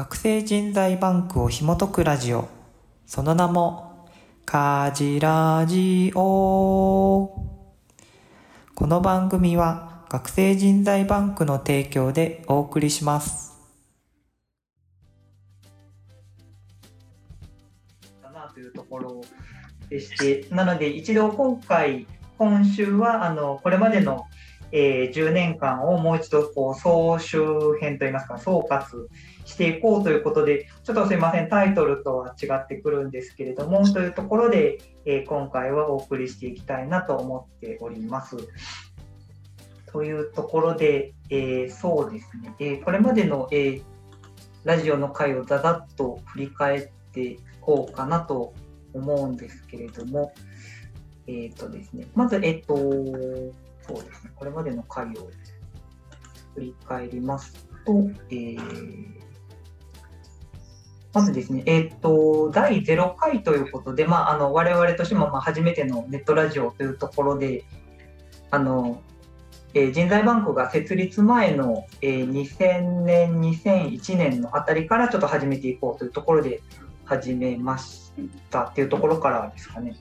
学生人材バンクを紐解くラジオ。その名もカジラジオ。この番組は学生人材バンクの提供でお送りします。だなというところでしてなので一度今回今週はあのこれまでの、えー、10年間をもう一度こう総集編といいますか総括していこうということでちょっとすいませんタイトルとは違ってくるんですけれどもというところで、えー、今回はお送りしていきたいなと思っております。というところで、えー、そうですね、えー、これまでの、えー、ラジオの回をざざっと振り返っていこうかなと思うんですけれども、えっ、ー、とですね、まず、えっ、ー、と、そうですね、これまでの回を振り返りますと、えー、まずですね、えっ、ー、と、第0回ということで、まあ、あの我々としてもまあ初めてのネットラジオというところで、あのえー、人材バンクが設立前の、えー、2000年、2001年のあたりからちょっと始めていこうというところで始めましたっていうところからですかね。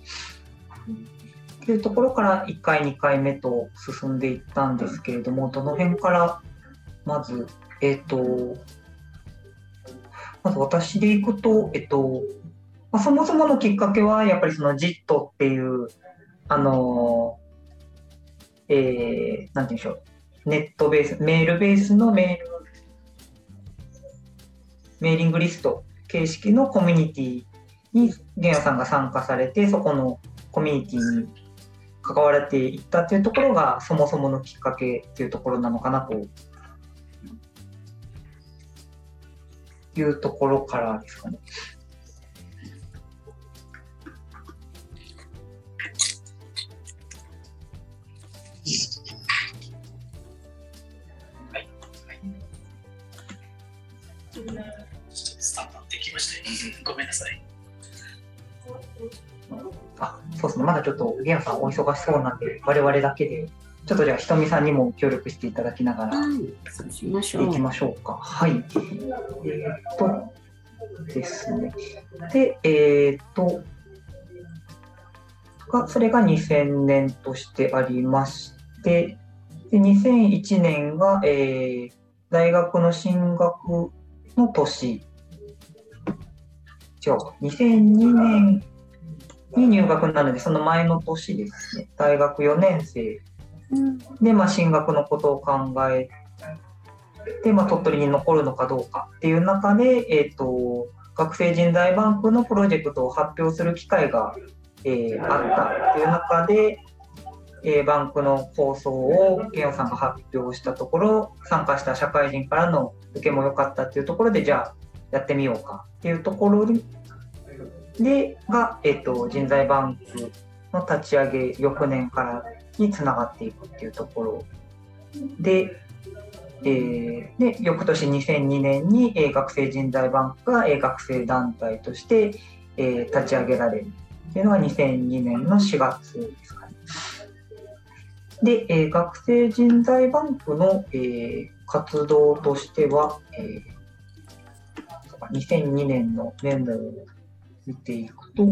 っていうところから1回、2回目と進んでいったんですけれども、どの辺からまず、えっ、ー、と、まず私でいくと、えっと、まあ、そもそものきっかけは、やっぱりその JIT っていう、あのえー、なんていうんでしょう、ネットベース、メールベースのメール、メーリングリスト形式のコミュニティに玄也さんが参加されて、そこのコミュニティに関われていったっていうところが、そもそものきっかけっていうところなのかなというところからですかね。スタンバってきました。ごめんなさい。あ、そうですね。まだちょっと、ゲアさんお忙しそうなんで、我々だけで、ちょっとじゃあ、ひとみさんにも協力していただきながら、そうしましょう。いきましょうか。はい。えー、っとですね。で、えー、っと、がそれが2000年としてありまして、で2001年が、えー、大学の進学の年、違うか、2002年に入学なので、その前の年ですね、大学4年生で、まあ、進学のことを考えて、まあ、鳥取に残るのかどうかっていう中で、えーと、学生人材バンクのプロジェクトを発表する機会が、えー、あったっていう中で、えー、バンクの構想をケンさんが発表したところ参加した社会人からの受けも良かったっていうところでじゃあやってみようかっていうところでが、えーと、人材バンクの立ち上げ翌年からにつながっていくっていうところで。えー、で翌年2002年に、え、学生人材バンクが、え、学生団体として、え、立ち上げられるっていうのが2002年の4月ですかね。で、え、学生人材バンクの、え、活動としては、え、2002年のメモを見ていくと、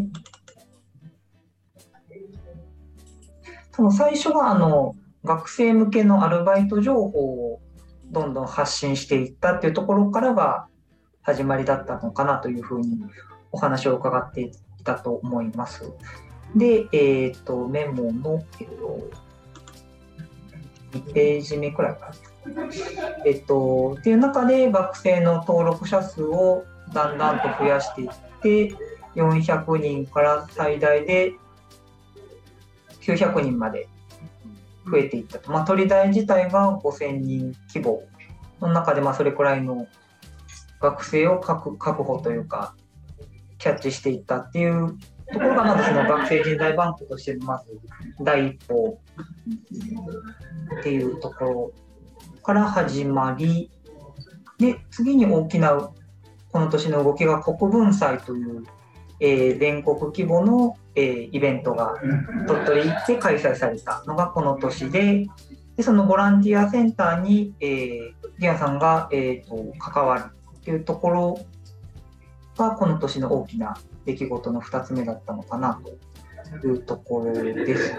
その最初はあの学生向けのアルバイト情報をどんどん発信していったっていうところからが始まりだったのかなというふうにお話を伺っていたと思います。で、えっ、と、メモの、え、ー、2ページ目くらいかな。えっと、っていう中で学生の登録者数をだんだんと増やしていって400人から最大で900人まで増えていったと、まあ、鳥大自体が5000人規模の中でまあそれくらいの学生を確保というかキャッチしていったっていうところがまずその学生人材バンクとしてのまず第一歩っていうところから始まり。で次に大きなこの年の動きが国分祭という、えー、全国規模の、えー、イベントが鳥取で開催されたのがこの年ででそのボランティアセンターに、えー、ギアさんが、えーと、関わるっっていうところがこの年の大きな出来事の2つ目だったのかなというところです。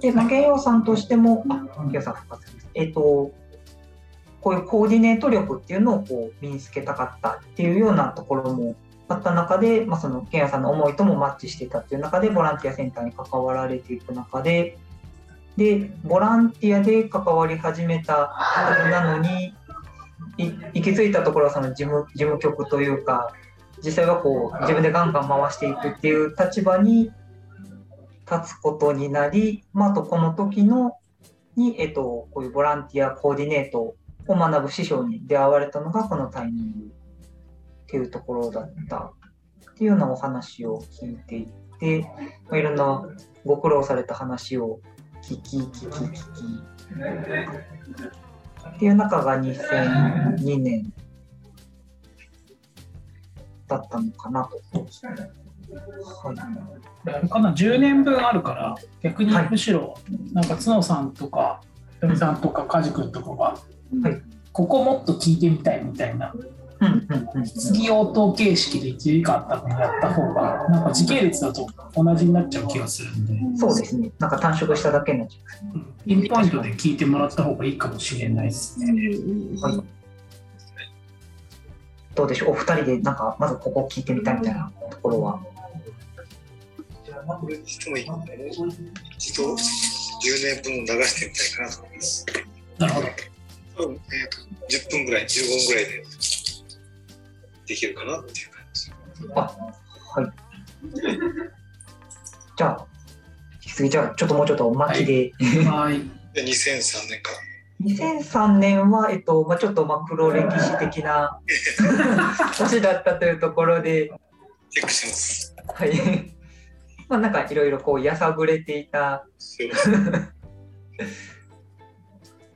で、まさんとしても、あ、さん復活です。えっ、と、こういうコーディネート力っていうのをこう身につけたかったっていうようなところもあった中で、まあ、そのケンヤさんの思いともマッチしてたっていう中でボランティアセンターに関わられていく中ででボランティアで関わり始めたはずなのにい行き着いたところはその事務事務局というか実際はこう自分でガンガン回していくっていう立場に立つことになり、ま、あとこの時のに、えっと、こういうボランティアコーディネートを学ぶ師匠に出会われたのがこのタイミングっていうところだったっていうようなお話を聞いていて、まあ、いろんなご苦労された話を聞き聞き聞きっていう中が2002年だったのかなと。はい、かな10年分あるから逆にむしろなんか角さんとかひとみさんとか梶君とかが、はい、ここもっと聞いてみたいみたいな。質疑応答形式で1時間あったのやった方がなんか時系列だと同じになっちゃう気がするんで。そうですね。なんか短縮しただけになっちゃう、ピンポイントで聞いてもらった方がいいかもしれないですね、はい、どうでしょう？お二人でなんかまずここ聞いてみたいみたいなところは。してもいい一度10年分を流してみたいかなと思います。なるほど、えーと、10分ぐらい15分ぐらいでできるかなっていう感じ。あ、はい。じゃあ、引きじゃあ、ちょっともうちょっとおまきで。はい。で、2003年から。2003年は、えっとまあ、ちょっとまあ黒歴史的な 年だったというところで。チェックします。はい。まあ、なんかいろいろこうやさぐれていた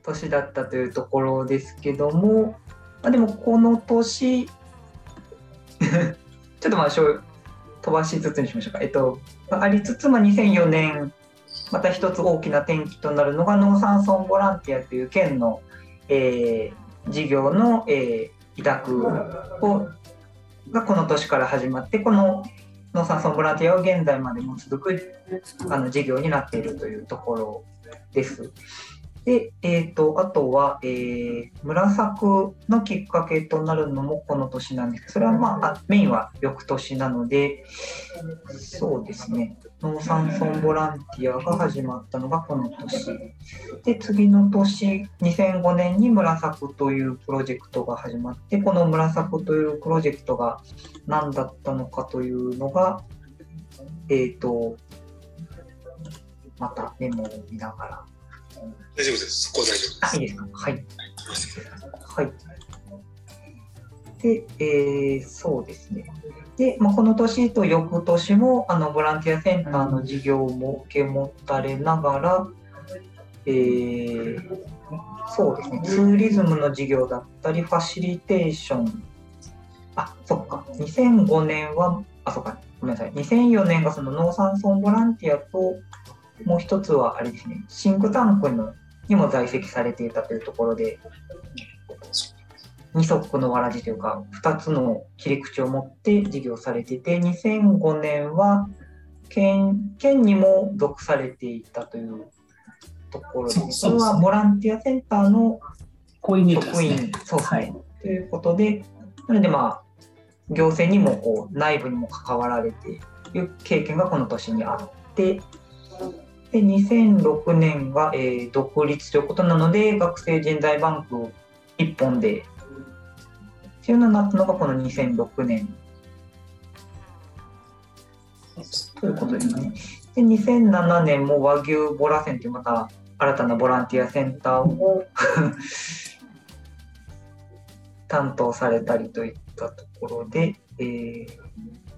年だったというところですけども、まあ、でもこの年 ちょっとまあ飛ばしつつにしましょうか。えっと、ありつつ、まあ、2004年、また一つ大きな転機となるのが農産村ボランティアという県の、えー、事業の、えー、委託をがこの年から始まって、この農産村ボランティアは現在までも続くあの事業になっているというところです。で、えーと、あとは、えー、村作のきっかけとなるのもこの年なんですけど、それは、まあ、メインは翌年なので、そうですね、農産村ボランティアが始まったのがこの年。で、次の年、2005年に村作というプロジェクトが始まって、この村作というプロジェクトが何だったのかというのが、えっ、ー、と、またメモを見ながら。大丈夫です。そこは大丈夫です。あ、いいですか。はい。はい。で、えー、そうですね。で、まあ、この年と翌年もあのボランティアセンターの事業も受け持たれながら、えー、そうですね、ツーリズムの事業だったり、ファシリテーション、あ、そっか、2005年は、あ、そっか、ごめんなさい、2004年がその農産村ボランティアと、もう一つはあれですね、シンクタンクのにも在籍されていたというところで、二足のわらじというか、2つの切り口を持って事業されていて、2005年は県県にも属されていたというところで、それはボランティアセンターの職員、そうですね。はい、ということで、なのでまあ、行政にもこう内部にも関わられている経験がこの年にあって、で2006年が、えー、独立ということなので学生人材バンクを1本でっていうのになったのがこの2006年ということですね。で2007年も和牛ボラセンというまた新たなボランティアセンターを 担当されたりといったところで、えー、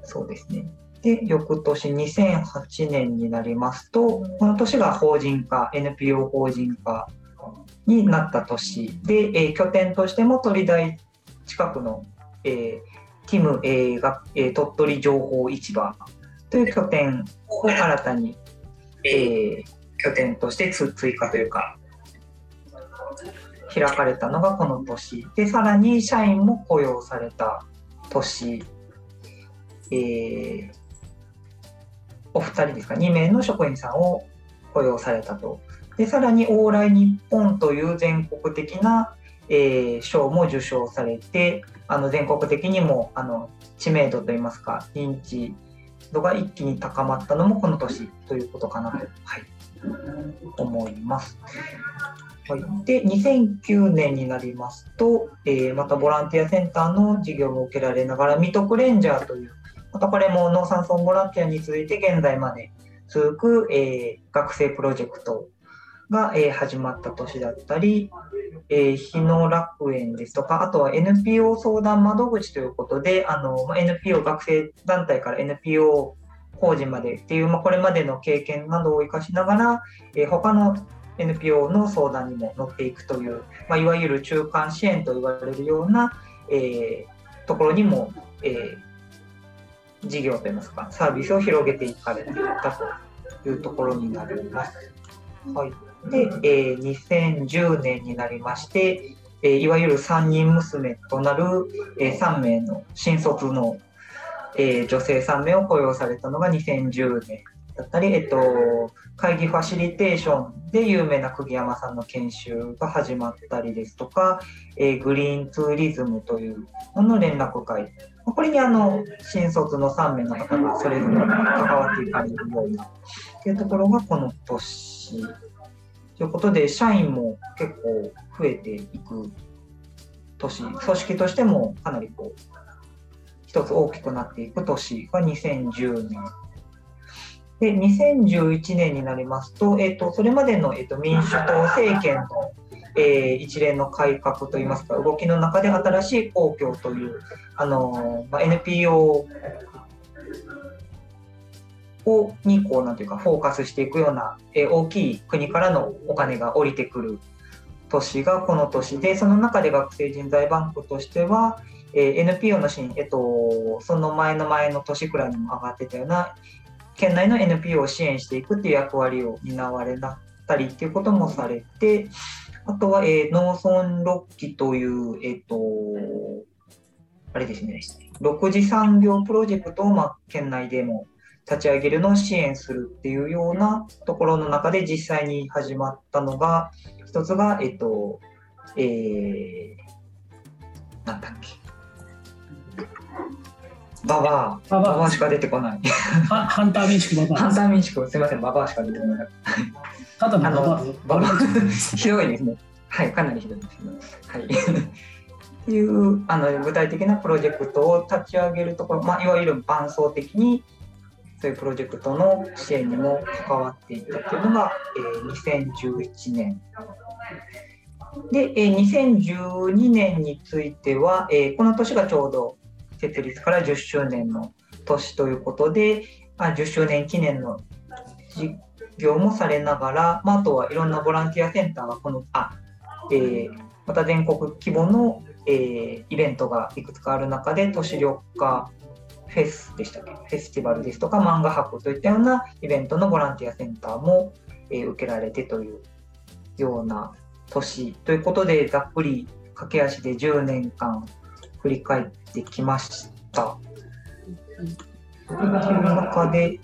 そうですね。で、翌年2008年になりますと、この年が法人化、NPO 法人化になった年。で、えー、拠点としても鳥大近くの、えー、ティム、えーがえー、鳥取情報市場という拠点を新たに、えー、拠点として追加というか、開かれたのがこの年。でさらに社員も雇用された年、えー、お二人ですか2名の職員さんを雇用されたとでさらに往来日本という全国的な、えー、賞も受賞されてあの全国的にもあの知名度といいますか認知度が一気に高まったのもこの年ということかなと、はい、思います。はい、で2009年になりますと、えー、またボランティアセンターの事業を受けられながら未得レンジャーというまたこれも農産村ボランティアに続いて現在まで続く、えー、学生プロジェクトが、えー、始まった年だったり、えー、日野楽園ですとか、あとは NPO 相談窓口ということで、あの NPO 学生団体から NPO 法人までっていう、まあ、これまでの経験などを生かしながら、えー、他の NPO の相談にも乗っていくという、まあ、いわゆる中間支援と言われるような、えー、ところにも、えー、事業といいますか、サービスを広げていかれていたというところになります。はいで、えー、2010年になりまして、えー、いわゆる3人娘となる、えー、3名の新卒の、えー、女性3名を雇用されたのが2010年だったり、えっと、会議ファシリテーションで有名な釘山さんの研修が始まったりですとか、えー、グリーンツーリズムというのの連絡会これにあの新卒の3名の方がそれぞれ関わっていかれるようなっていうところがこの年ということで、社員も結構増えていく年、組織としてもかなりこう、一つ大きくなっていく年が2010年。で、2011年になりますと、えっ、ー、と、それまでの、えーと、民主党政権の、えー、一連の改革といいますか、動きの中で新しい公共という、あのまあ、NPO をにこうなんていうかフォーカスしていくような、えー、大きい国からのお金が降りてくる年がこの年でその中で学生人材バンクとしては、えー、NPO のシーン、えっと、その前の前の年くらいにも上がってたような県内の NPO を支援していくっていう役割を担われなったりっていうこともされてあとは、えー、農村6期という、えっと、あれですね、6次産業プロジェクトを、まあ、県内でも立ち上げるのを支援するっていうようなところの中で実際に始まったのが、一つが、えっと、えー、なんだっけ。ババア。ババアしか出てこない。ハンター民宿ババア。ハンター民宿、すみません、ババアしか出てこない。ただのババ。ひど いですね。はい、かなりひどいですね。はい。っていうあの具体的なプロジェクトを立ち上げるところ、まあ、いわゆる伴走的にそういうプロジェクトの支援にも関わっていったというのが、えー、2011年。で、えー、2012年については、えー、この年がちょうど設立から10周年の年ということで、まあ、10周年記念の事業もされながら、まあ、あとはいろんなボランティアセンターがこの、あ、えー、また全国規模の、えー、イベントがいくつかある中で、都市緑化フェスでしたっけ？フェスティバルですとか漫画博といったようなイベントのボランティアセンターも、えー、受けられてというような年ということでざっくり駆け足で10年間振り返ってきました。という中で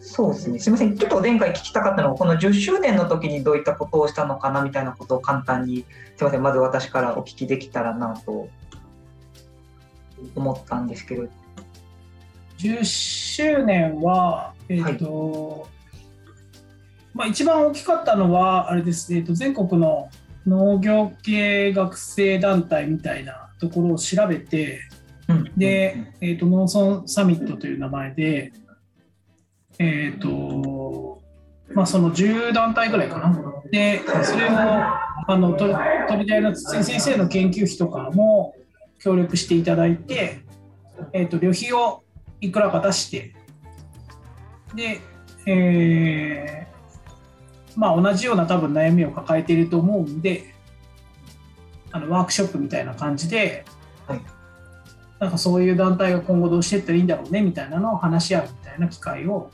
そうですね、すみません、ちょっと前回聞きたかったのは、この10周年の時にどういったことをしたのかなみたいなことを簡単に、すみません、まず私からお聞きできたらなと思ったんですけど、10周年は、えーと、はい、まあ、一番大きかったのはあれです、えーと、全国の農業系学生団体みたいなところを調べて、うん、で、えーと、農村サミットという名前で、えーとまあ、その10団体ぐらいかな。で、それもあの飛び台の先生の研究費とかも協力していただいて、えーと旅費をいくらか出してで、えー、まあ同じような多分悩みを抱えていると思うんであのワークショップみたいな感じで、はい、なんかそういう団体が今後どうしていったらいいんだろうねみたいなのを話し合うみたいな機会を、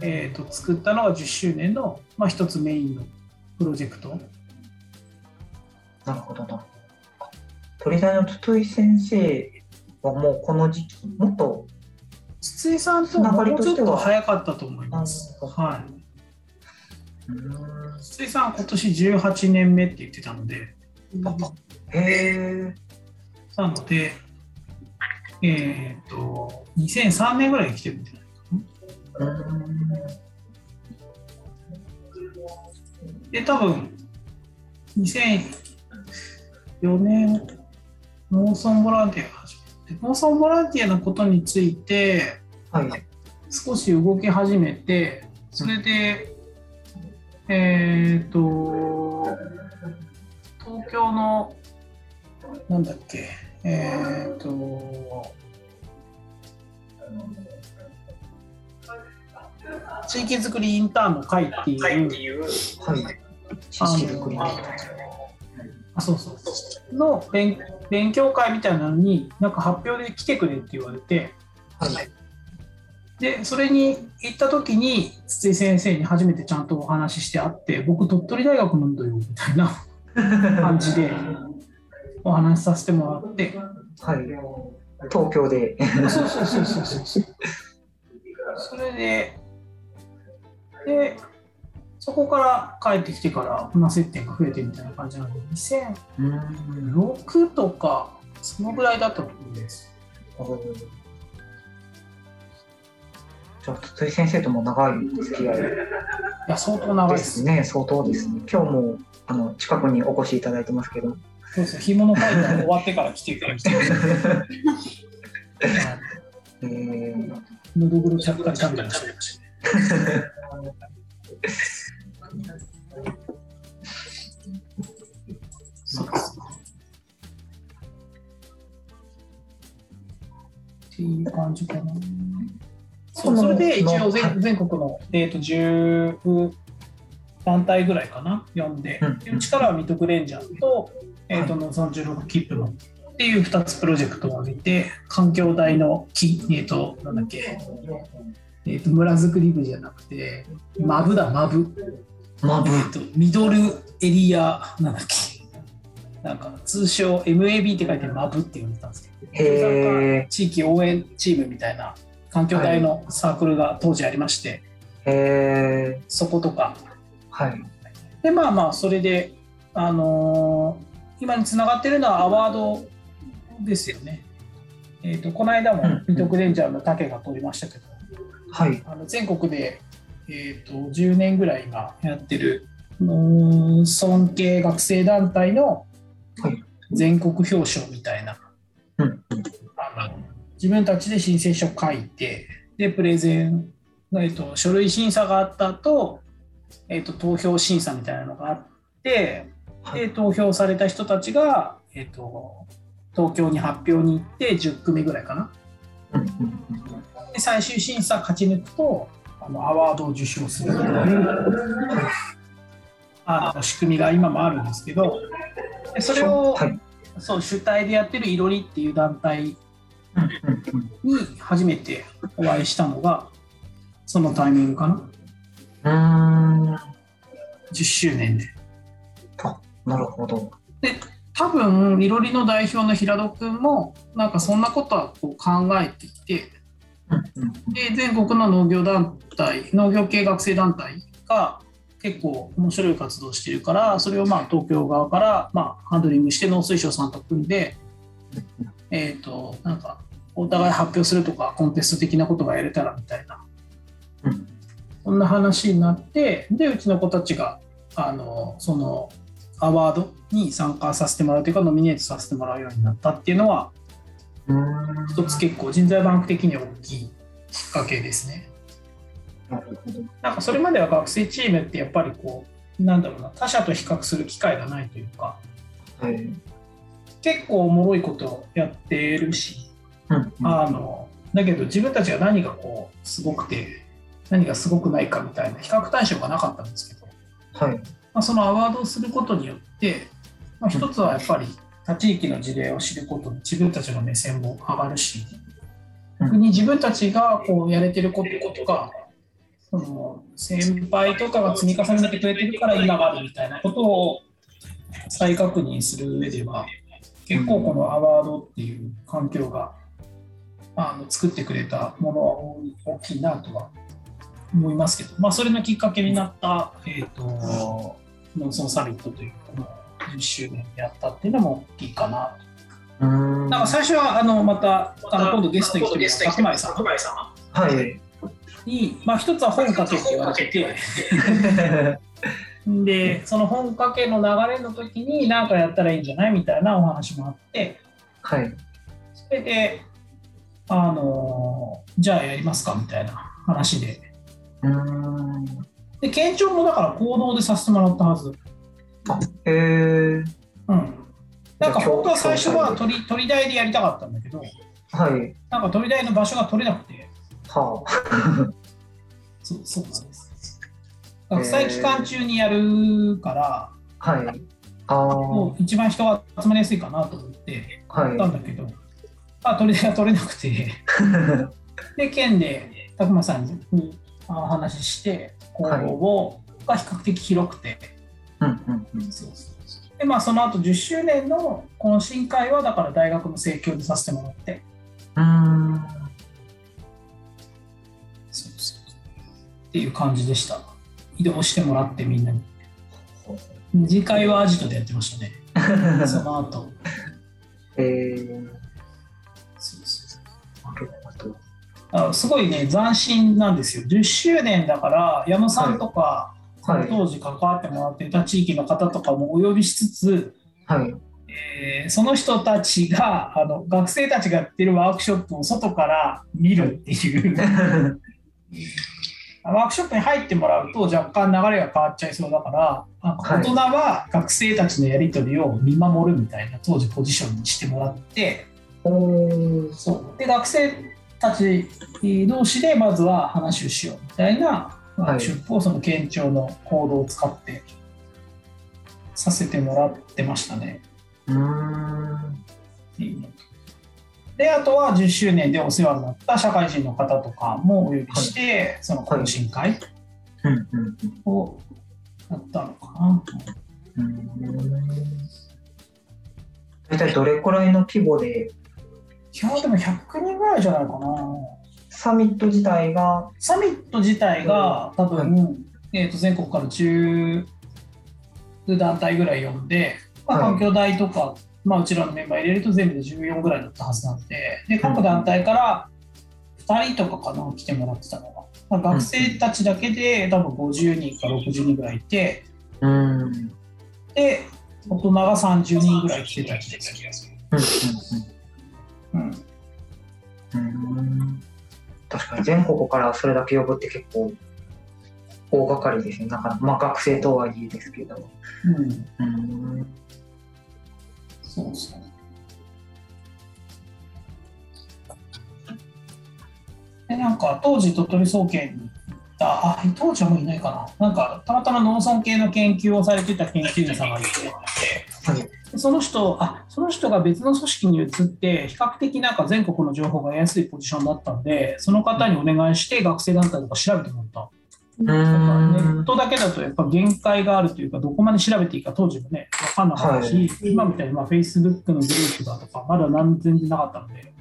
えーと、作ったのが10周年の、まあ、一つメインのプロジェクトなるほどな。鳥大の筒井先生はもうこの時期、もっと筒井さんともうちょっと早かったと思います。はい。筒井さん今年18年目って言ってたので、へえ。なので、えっ、と、2003年ぐらいに来てるんじゃないかな。で、多分、2004年、農村ボランティアが始めて、農村ボランティアのことについて、はい、少し動き始めて、それで、えっ、と、東京の、なんだっけ、えっ、と、地域づくりインターンの会っていう、はい、地域づくり。あそうそう。そうの勉勉強会みたいなのになんか発表で来てくれって言われて、はい、でそれに行った時に筒井先生に初めてちゃんとお話ししてあって僕鳥取大学なんだよみたいな 感じでお話しさせてもらって、はい、東京で。そうそうそうそうそう。それででそこから帰ってきてから、まあ、接点が増えてみたいな感じなので2006とかそのぐらいだったと思うんです。じゃあ筒井先生とも長い付き合い。いや相当長いでですすね相当ですね。今日もあの近くにお越しいただいてますけど。そうですね、干物ファイター終わってから来ていただい。て、えー、のどぐろちゃっかり食べてました。そうですね。っていう感じかな。そうそれで一応全全国の、えー、と10団体ぐらいかな、読んで、うちからはミトクレンジャーと、えー、との36切符の。っていう2つプロジェクトを挙げて、環境大の木、えっ、と、なんだっけ、えー、と村づくり部じゃなくて、マブだ、マブ。マブ。えっと、ミドルエリア、なんだっけ、なんか通称 MAB って書いてマブって呼んでたんですけど、へ地域応援チームみたいな環境大のサークルが当時ありまして、えへえそことか。はい。で、まあまあ、それで、あのー今につながってるのはアワードですよね。えっ、と、この間もうんミトクレンジャーの竹が取りましたけど、はい。あの全国で、えー、と10年ぐらい今やってる尊敬学生団体のはい。全国表彰みたいな、うん。あの自分たちで申請書書いてでプレゼン、えー、と書類審査があった後、えー、と投票審査みたいなのがあってはい。で投票された人たちが、えー、と東京に発表に行って10組ぐらいかな。で最終審査勝ち抜くとあのアワードを受賞する。というあの仕組みが今もあるんですけどでそれを、はいそう主体でやってるいろりっていう団体に初めてお会いしたのがそのタイミングかな。うーん10周年で。なるほど。多分いろりの代表の平戸君もなんかそんなことはこう考えていてで全国の農業団体農業系学生団体が結構面白い活動をしてるからそれをまあ東京側からまあハンドリングして農水省さんと組んで、えー、となんかお互い発表するとかコンテスト的なことがやれたらみたいな、うんそんな話になってでうちの子たちがあのそのアワードに参加させてもらうというかノミネートさせてもらうようになったっていうのは一つ結構人材バンク的には大きいきっかけですね。なんかそれまでは学生チームってやっぱりこうなんだろうな他者と比較する機会がないというかはい結構おもろいことをやってるしうんうんあのだけど自分たちが何がこうすごくて何がすごくないかみたいな比較対象がなかったんですけど、はいまあ、そのアワードをすることによって、まあ、一つはやっぱり他地域の事例を知ることで自分たちの目線も上がるしうん。逆に自分たちがこうやれてることがその先輩とかが積み重ねてくれてるから今があるみたいなことを再確認する上では結構このアワードっていう環境があの作ってくれたものは大きいなとは思いますけど、まあ、それのきっかけになった、えーと、農村サミットというこの10周年やったっていうのも大きいかな。と。なんか最初はあのまたあの今度ゲストに来てる白米さん。はい。に、まあ、一つは本かけって言われてて。でその本かけの流れの時に何かやったらいいんじゃないみたいなお話もあって、はい、それであのじゃあやりますかみたいな話で。で県庁もだから行動でさせてもらったはず。あへえうん。なんか本当は最初は鳥鳥大でやりたかったんだけど、はい、なんか鳥大の場所が取れなくて、はあ、そうそうなんです。学祭期間中にやるから、はい、あもう一番人が集まりやすいかなと思ってやったんだけど、はい、あ鳥大が取れなくて。で県で拓磨さんにお話しして行動を、が比較的広くて、でまあその後10周年のこの新会はだから大学の盛況でさせてもらって。うんそうそう。っていう感じでした。移動してもらってみんなに。次回はアジトでやってましたね。その後。えー、そうそうあすごいね斬新なんですよ。10周年だから矢野さんとか、はい、当時関わってもらっていた地域の方とかもお呼びしつつ、はい。えー、その人たちがあの学生たちがやってるワークショップを外から見るっていう。ワークショップに入ってもらうと若干流れが変わっちゃいそうだから大人は学生たちのやり取りを見守るみたいな当時ポジションにしてもらって、そう。で学生たち同士でまずは話をしようみたいなワークショップをその県庁の行動を使ってさせてもらってましたね。であとは10周年でお世話になった社会人の方とかもお呼びして、はい、その懇親会をやったのかな。大体どれくらいの規模でいやでも100人ぐらいじゃないかなサミット自体がサミット自体が多分、はい、えー、と全国から10団体ぐらい呼んで、まあ、環境大とか、はい、まあ、うちらのメンバー入れると全部で14ぐらいだったはずなんでで各団体から2人とかかな来てもらってたのが、まあ、学生たちだけで多分50人か60人ぐらいいて、うん、で大人が30人ぐらい来てた気がする。うん確かに全国からそれだけ呼ぶって結構大掛かりですね。なんかまあ学生とはいえですけど。うん。うんそうそう。でなんか当時鳥取総研に行ったあ当時はもういないかななんかたまたま農村系の研究をされてた研究員さんがいて、はい、その人あその人が別の組織に移って比較的なんか全国の情報が得やすいポジションだったんでその方にお願いして学生団体とか調べてもらった。ネットだけだとやっぱ限界があるというかどこまで調べていいか当時もね分かんなかったし、はい、今みたいにまあ Facebook のグループだとかまだ何全然なかったので、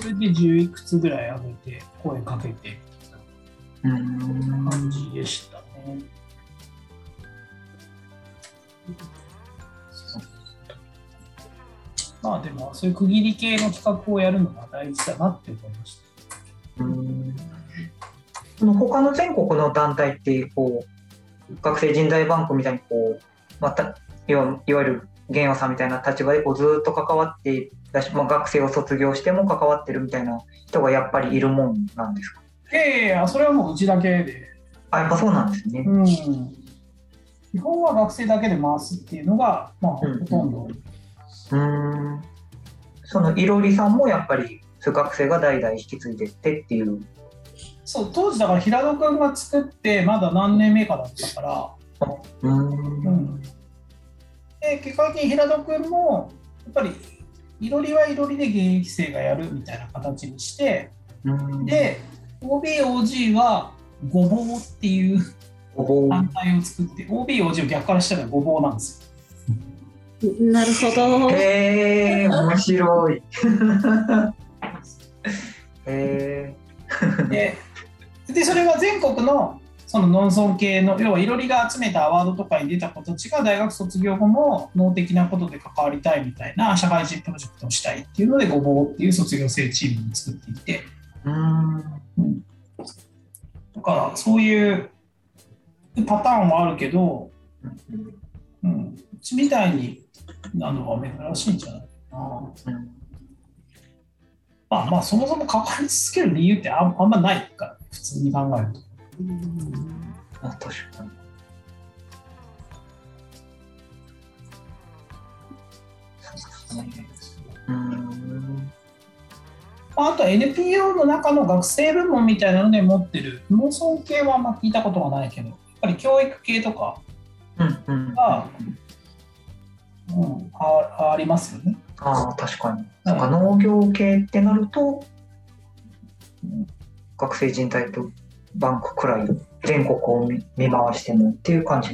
それで10いくつぐらい上げて声かけて感じでしたね。まあでもそういう区切り系の企画をやるのが大事だなって思いました。うん。その他の全国の団体ってこう学生人材バンクみたいにこうまたいわゆる玄和さんみたいな立場でこうずっと関わってだし、まあ、学生を卒業しても関わってるみたいな人がやっぱりいるもんなんですか？いやいやそれはもううちだけで。あやっぱそうなんですね、うん、基本は学生だけで回すっていうのが、まあ、ほとんど、うんうん。そのいろりさんもやっぱり学生が代々引き継いでってっていう。そう当時だから平戸君が作ってまだ何年目かだったから。うん。うん。で結果的に平戸君もやっぱりいろりはいろりで現役生がやるみたいな形にしてで OBOG はごぼうっていう団体を作って OBOG を逆からしたらごぼうなんですよなるほど。へえ面白い。へえ。ででそれが全国のその農村系の要はいろりが集めたアワードとかに出た子たちが大学卒業後も農的なことで関わりたいみたいな社会人プロジェクトをしたいっていうのでごぼうっていう卒業生チームを作っていてうんだからそういうパターンもあるけど、うん、うちみたいになのは珍しいんじゃないかな。まあまあそもそも関わり続ける理由ってあんまないから普通に考えると。うん、あ確かに。うんあとは NPO の中の学生部門みたいなので持ってる農村系はあんま聞いたことがないけどやっぱり教育系とかが、うんうん、ああります？よね。ああ確かに。なんか農業系ってなると、うん、学生人材とバンクくらい全国を見回してもっていう感じ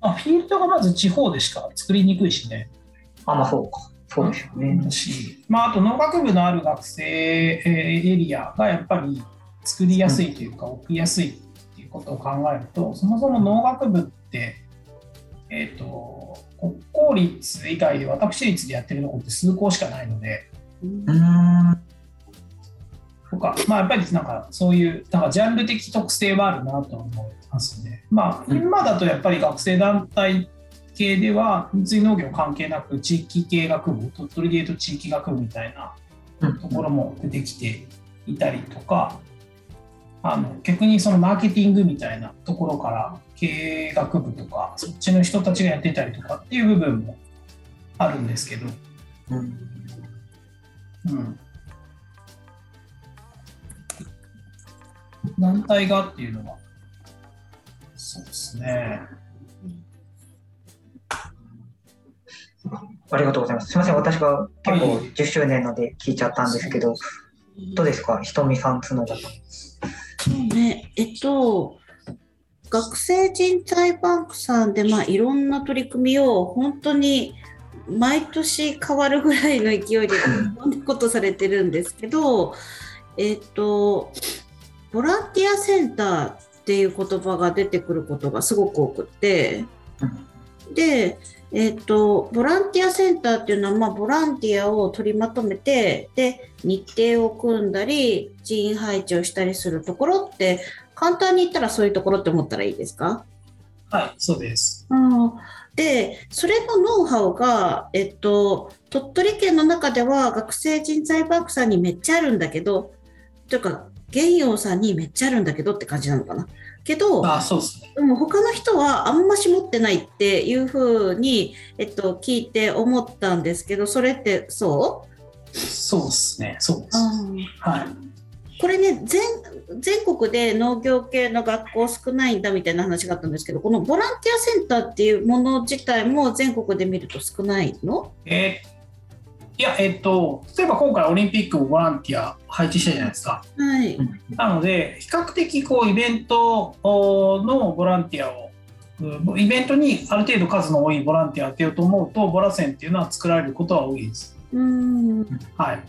あフィールドがまず地方でしか作りにくいしね。あまあそうか。そうですよね。し、まあ、あと農学部のある学生エリアがやっぱり作りやすいというか、起きやすいっていうことを考えると、そもそも農学部って、えっ、ー、と、国公立以外で私立でやってるところって数校しかないので、うん。とか、まあ、やっぱりなんかそういうなんかジャンル的特性はあるなと思いますね。まあ、今だとやっぱり学生団体系では三井農業関係なく地域系学部鳥取でいうと地域学部みたいなところも出てきていたりとか、あの逆にそのマーケティングみたいなところから経営学部とかそっちの人たちがやってたりとかっていう部分もあるんですけど、うん、うん、団体がっていうのはそうですね。ありがとうございます。すみません、私が結構10周年ので聞いちゃったんですけど、はい、どうですか、ひとみさんつのだと。そうね、えっと、学生人材バンクさんで、まあ、いろんな取り組みを本当に毎年変わるぐらいの勢いでいろんなことされてるんですけど、えっと、ボランティアセンターっていう言葉が出てくることがすごく多くて、で、えっ、ー、と、ボランティアセンターっていうのは、まあ、ボランティアを取りまとめて、で、日程を組んだり、人員配置をしたりするところって、簡単に言ったらそういうところって思ったらいいですか？はい、そうです。うん、で、それのノウハウが、えっと、鳥取県の中では学生人材バンクさんにめっちゃあるんだけど、というか、玄陽さんにめっちゃあるんだけどって感じなのかな。けどあそうす、ね、でも他の人はあんまし持ってないっていうふうに、えっと、聞いて思ったんですけどそれってそう？そうですね。そうです。はい。これね全全国で農業系の学校少ないんだみたいな話があったんですけどこのボランティアセンターっていうもの自体も全国で見ると少ないの？えいや、えっと、例えば今回オリンピックもボランティア配置したじゃないですか。はい、なので、比較的こうイベントのボランティアを、イベントにある程度数の多いボランティアを当てようと思うと、ボラ線っていうのは作られることは多いです。うんはい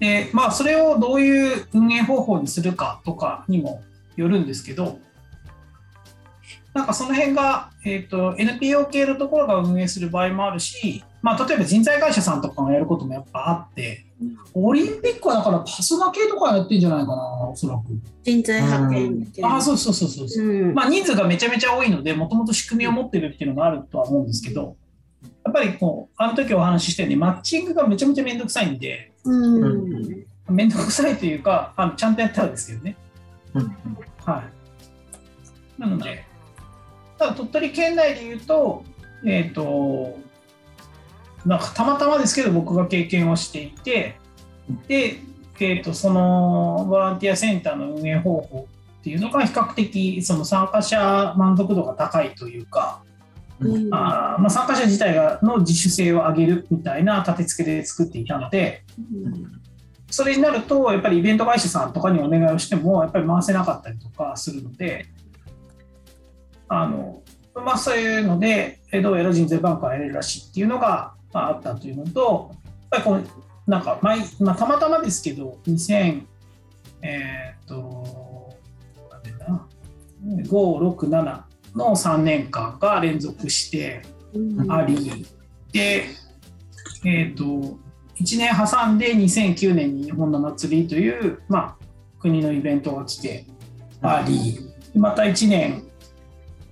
でまあ、それをどういう運営方法にするかとかにもよるんですけど、なんかその辺が、えーと、NPO 系のところが運営する場合もあるし、まあ、例えば人材会社さんとかがやることもやっぱあって、オリンピックはだからパスナ系とかやってんじゃないかな、おそらく。人材派遣あそうそうそうそうそう、うん、まあ、人数がめちゃめちゃ多いので、もともと仕組みを持ってるっていうのがあるとは思うんですけど、やっぱりこう、あの時お話ししたように、マッチングがめちゃめちゃめんどくさいん。で、面倒くさいというか、あのちゃんとやったらですけどね。うん、はい。なので、ただ鳥取県内でいうと、えっ、ー、と、なんかたまたまですけど僕が経験をしていて、で、えーと、そのボランティアセンターの運営方法っていうのが比較的その参加者満足度が高いというか、うん、あまあ、参加者自体がの自主性を上げるみたいな立て付けで作っていたので、うん、それになるとやっぱりイベント会社さんとかにお願いをしてもやっぱり回せなかったりとかするのであのまあ、そういうのでどうやら人材バンクはやれるらしいっていうのが、まあ、あったというのとやっぱりこうなんか毎、まあ、たまたまですけど2000えー、っと567の3年間が連続してあり、で、えー、と1年挟んで2009年に日本の祭りという、まあ、国のイベントが来てあり、また1年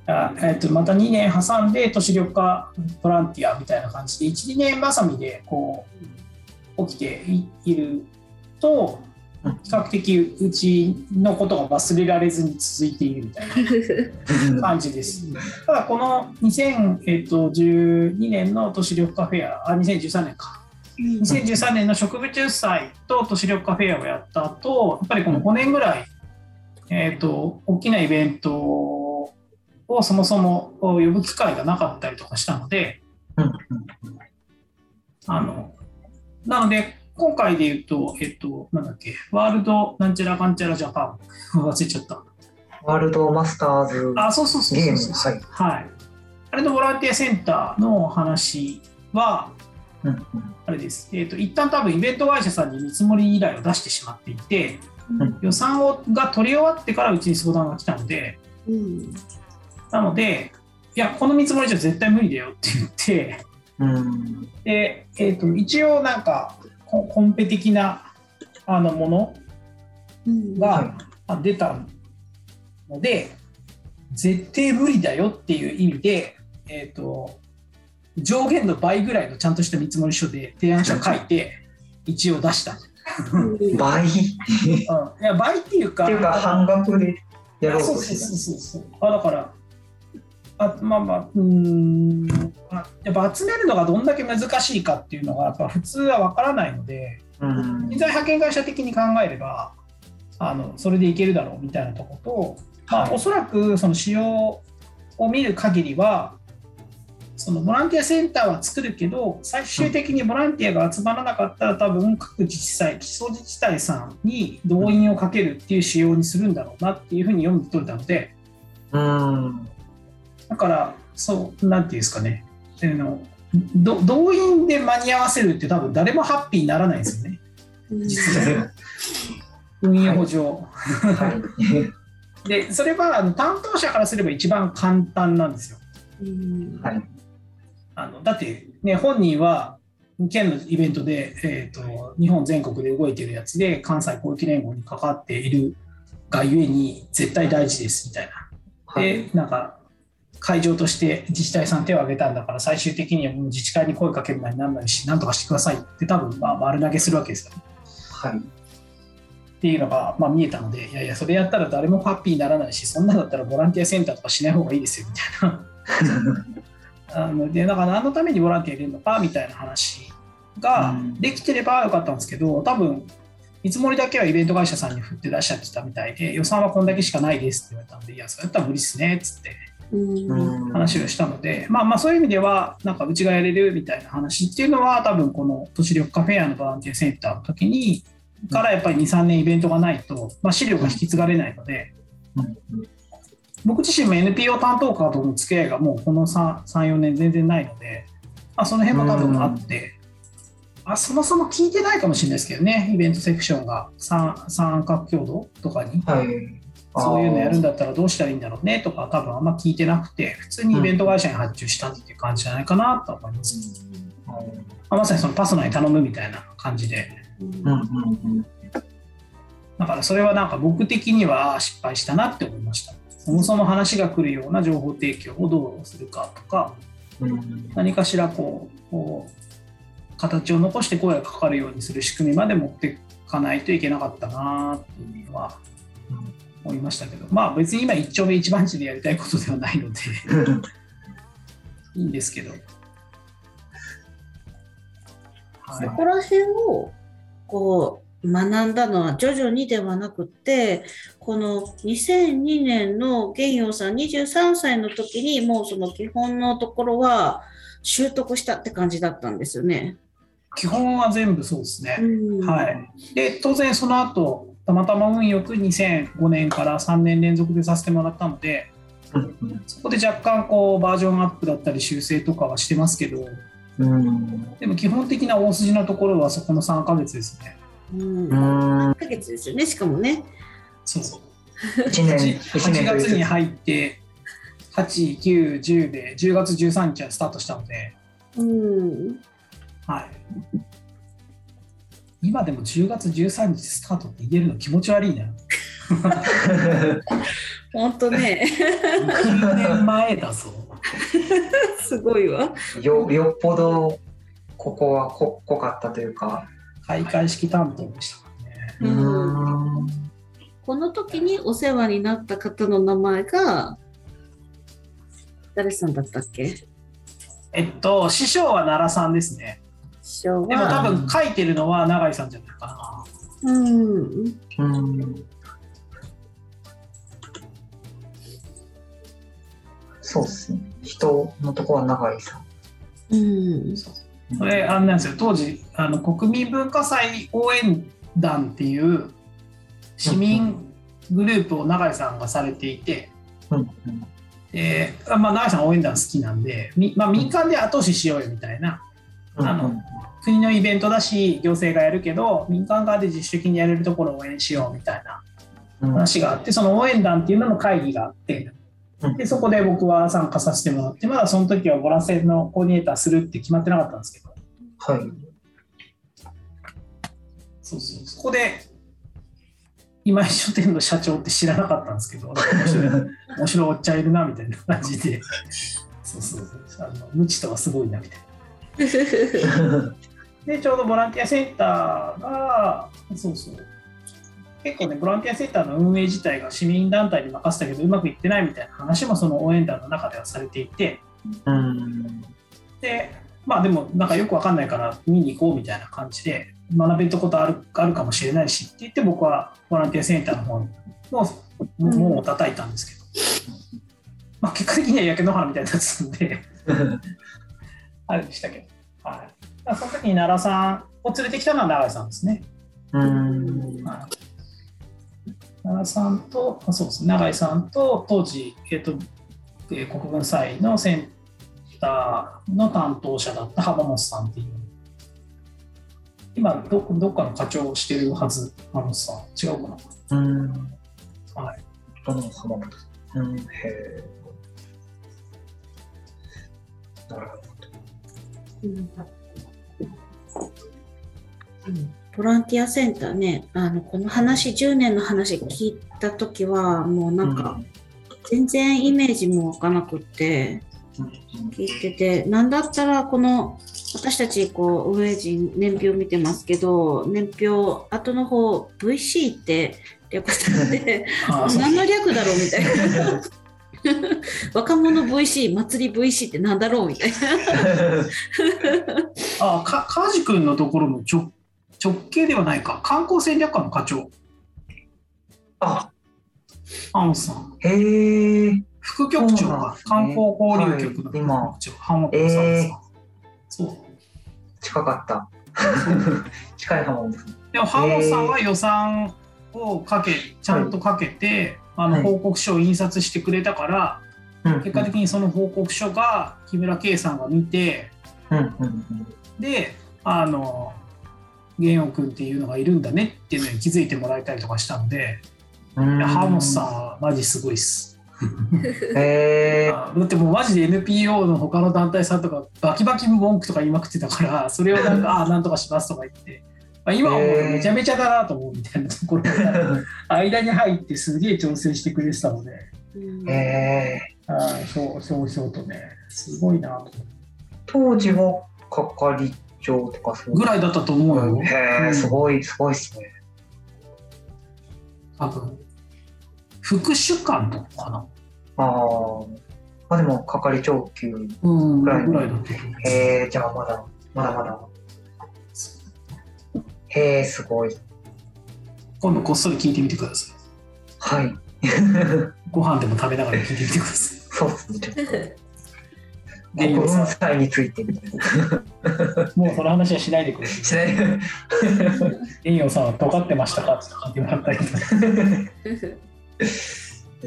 あ、えー、とまた2年挟んで都市緑化ボランティアみたいな感じで12年まさみでこう起きていると比較的うちのことが忘れられずに続いているみたいな 感じです。ただこの2012年の都市緑化フェアあ2013年か2013年の植物祭と都市緑化フェアをやった後やっぱりこの5年ぐらい、えーと、大きなイベントをそもそも呼ぶ機会がなかったりとかしたので、あのなので今回で言うと、えっと、なんだっけ、ワールドなんちゃらかんちゃらジャパン。忘れちゃった。ワールドマスターズあ、そうそうそうゲーム。はい。はい。あれのボランティアセンターの話は、うん、あれです。えっ、と、一旦多分イベント会社さんに見積もり依頼を出してしまっていて、うん、予算をが取り終わってからうちに相談が来たので、うん、なので、いや、この見積もりじゃ絶対無理だよって言って、うん、で、えーと一応なんかコンペ的なあのものが出たので、絶対無理だよっていう意味で、えーと、上限の倍ぐらいのちゃんとした見積書で提案書を書いて一応出した。倍、うん、いや倍っていうか。っていうか半額でやろうとしてそうそうそうそう。あだからあまあまあうん。やっぱ集めるのがどんだけ難しいかっていうのがやっぱ普通は分からないので、うん、人材派遣会社的に考えればあのそれでいけるだろうみたいなとこと、まあ、おそらくその仕様を見る限りはそのボランティアセンターは作るけど最終的にボランティアが集まらなかったら多分各自治体基礎自治体さんに動員をかけるっていう仕様にするんだろうなっていうふうに読み取れたので、うん、だからそうなんていうんですかね。あの動員で間に合わせるって多分誰もハッピーにならないですよね。実は。運営補助、はい、でそれはあの担当者からすれば一番簡単なんですよ、はい、あのだってね本人は県のイベントで、えーと、日本全国で動いてるやつで関西広域連合に関わっているがゆえに絶対大事ですみたいな。でなんか会場として自治体さん手を挙げたんだから最終的にはもう自治会に声かけるなになんないし何とかしてくださいって多分まあ丸投げするわけですよ、ね。はい、っていうのがまあ見えたのでいやいやそれやったら誰もハッピーにならないしそんなだったらボランティアセンターとかしない方がいいですよみたいな。あのでだから何のためにボランティア入れるのかみたいな話ができてればよかったんですけど多分見積もりだけはイベント会社さんに振って出しちゃってたみたいで予算はこんだけしかないですって言われたんでいやそれやったら無理っすねっつって。話をしたので、まあ、まあそういう意味ではなんかうちがやれるみたいな話っていうのは多分この都市緑化フェアのボランティアセンターの時にからやっぱり23年イベントがないと、まあ、資料が引き継がれないので、僕自身も NPO 担当カーとの付き合いがもうこの34年全然ないので、まあ、その辺も多分あって、あそもそも聞いてないかもしれないですけどねイベントセクションが三角強度とかに。はいそういうのやるんだったらどうしたらいいんだろうねとか多分あんま聞いてなくて普通にイベント会社に発注したっていう感じじゃないかなと思います、うん、まさにそのパソナに頼むみたいな感じで、だからそれはなんか僕的には失敗したなって思いました。そもそも話が来るような情報提供をどうするかとか、何かしらこうこう形を残して声がかかるようにする仕組みまで持っていかないといけなかったなっていうのは思いましたけど、まあ別に今一丁目一番地でやりたいことではないのでいいんですけど。そこら辺をこう学んだのは徐々にではなくてこの2002年の玄陽さん23歳の時にもうその基本のところは習得したって感じだったんですよね。基本は全部そうですね。はい。で当然その後たまたま運よく2005年から3年連続でさせてもらったので、そこで若干こうバージョンアップだったり修正とかはしてますけど、うん、でも基本的な大筋のところはそこの3か月ですね。うん、3か月ですよねしかもね。そう。そう1年 8, 8月に入って8、9、10で10月13日はスタートしたので、うん。はい、今でも10月13日スタートって言えるの気持ち悪いな。本当ね。9年前だぞ。すごいわ。よよっぽどここはこ濃かったというか。開会式担当でしたね。うんこの時にお世話になった方の名前が誰さんだったっけ？えっと師匠は奈良さんですね。でも多分書いてるのは永井さんじゃないかな。うん。うんそうですね。人のとこは永井さん。うん。これあんなんですよ当時あの国民文化祭応援団っていう市民グループを永井さんがされていて、うんでまあ、永井さん応援団好きなんで、まあ、民間で後押ししようよみたいな、あの国のイベントだし行政がやるけど民間側で自主的にやれるところを応援しようみたいな話があってその応援団っていうのの会議があってでそこで僕は参加させてもらってまだその時はボランセのコーディネーターするって決まってなかったんですけど、はい、そうそう。そこで今井書店の社長って知らなかったんですけど 面白い面白いおっちゃんいるなみたいな感じで。そうそうそう。あの無知とはすごいなみたいな。でちょうどボランティアセンターがそうそう。結構ねボランティアセンターの運営自体が市民団体に任せたけどうまくいってないみたいな話もその応援団の中ではされていて、うん、でまあでもなんかよくわかんないから見に行こうみたいな感じで学べたことあるあるかもしれないしって言って僕はボランティアセンターの方の門を叩いたんですけど、まあ、結果的には焼け野原みたいなやつで。あれでしたけど、はい、その時に奈良さんを連れてきたのは永井さんですね。うん。奈良さんとそうです永井さんと当時、えーとえー、国分祭のセンターの担当者だった浜本さんっていう。今どどっかの課長をしてるはず浜本さん。違うかな。うん。はい。どの浜本さん。うん。へえなるほど、うん、ボランティアセンターねあのこの話10年の話聞いた時はもうなんか、全然イメージも湧かなくって聞いてて何だったらこの私たちこう運営陣年表見てますけど年表後の方 VC って略したので何の略だろうみたいな。若者 VC 祭り VC って何だろうみたいな。あか梶君のところの直直系ではないか。観光戦略課の課長。あ。アンさん。へえ。副局長が観光交流局の副局長、浜本さんですか、そう。近かった。近い浜本さん。でも浜本さんは予算をかけ、ちゃんとかけて、あの報告書を印刷してくれたから、結果的にその報告書が木村圭さんが見て、であの玄く君っていうのがいるんだねっていうのに気づいてもらえたりとかしたんで、浜本さんはマジすごいっす。へだってもうマジで NPO の他の団体さんとかバキバキ文句とか言いまくってたからそれをなんか ああなんとかしますとか言って、まあ、今はもうめちゃめちゃだなと思うみたいなところが 間に入ってすげえ調整してくれてたので、へあひょうひょうひょうとねすごいなと当時は係長とかぐらいだったと思うよ。へえ、すごいすごいっすね。多分副主幹とかかな。ああ、でも係長級ぐらいぐらいだったへえ、じゃあまだ、まだまだ。へえ、すごい。今度こっそり聞いてみてください。はい。ご飯でも食べながら聞いてみてください。そうですね、ちょっと。国分祭についてみたいな。もうその話はしないでくれ。しないで。インヨさんは尖ってましたかってもらったり。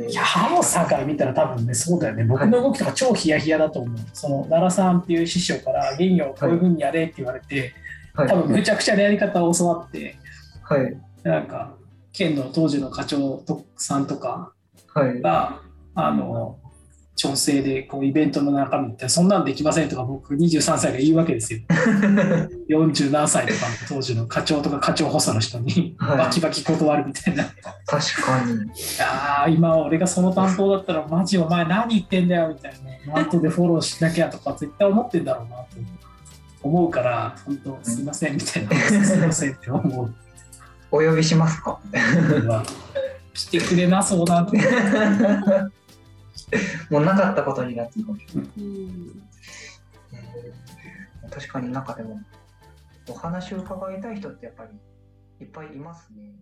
いや、ハモさんから見たら多分ね、そうだよね。僕の動きとか超ヒヤヒヤだと思う。その奈良さんっていう師匠から原業こういうふうにやれって言われて、はい、多分むちゃくちゃなやり方を教わって、はい、なんか県の当時の課長さんとかが、はい、あの調整でこうイベントの中身ってそんなんできませんとか僕23歳が言うわけですよ。40何歳とかの当時の課長とか課長補佐の人にバキバキ断るみたいな、はい、確かに。いや今俺がその担当だったらマジお前何言ってんだよみたいな。後でフォローしなきゃとか絶対思ってんだろうなと思う。から本当すいませんみたいな。すいませんって思う。お呼びしますか？来てくれなそうな もうなかったことになってかもしれない。確かになんかでもお話を伺いたい人ってやっぱりいっぱいいますね。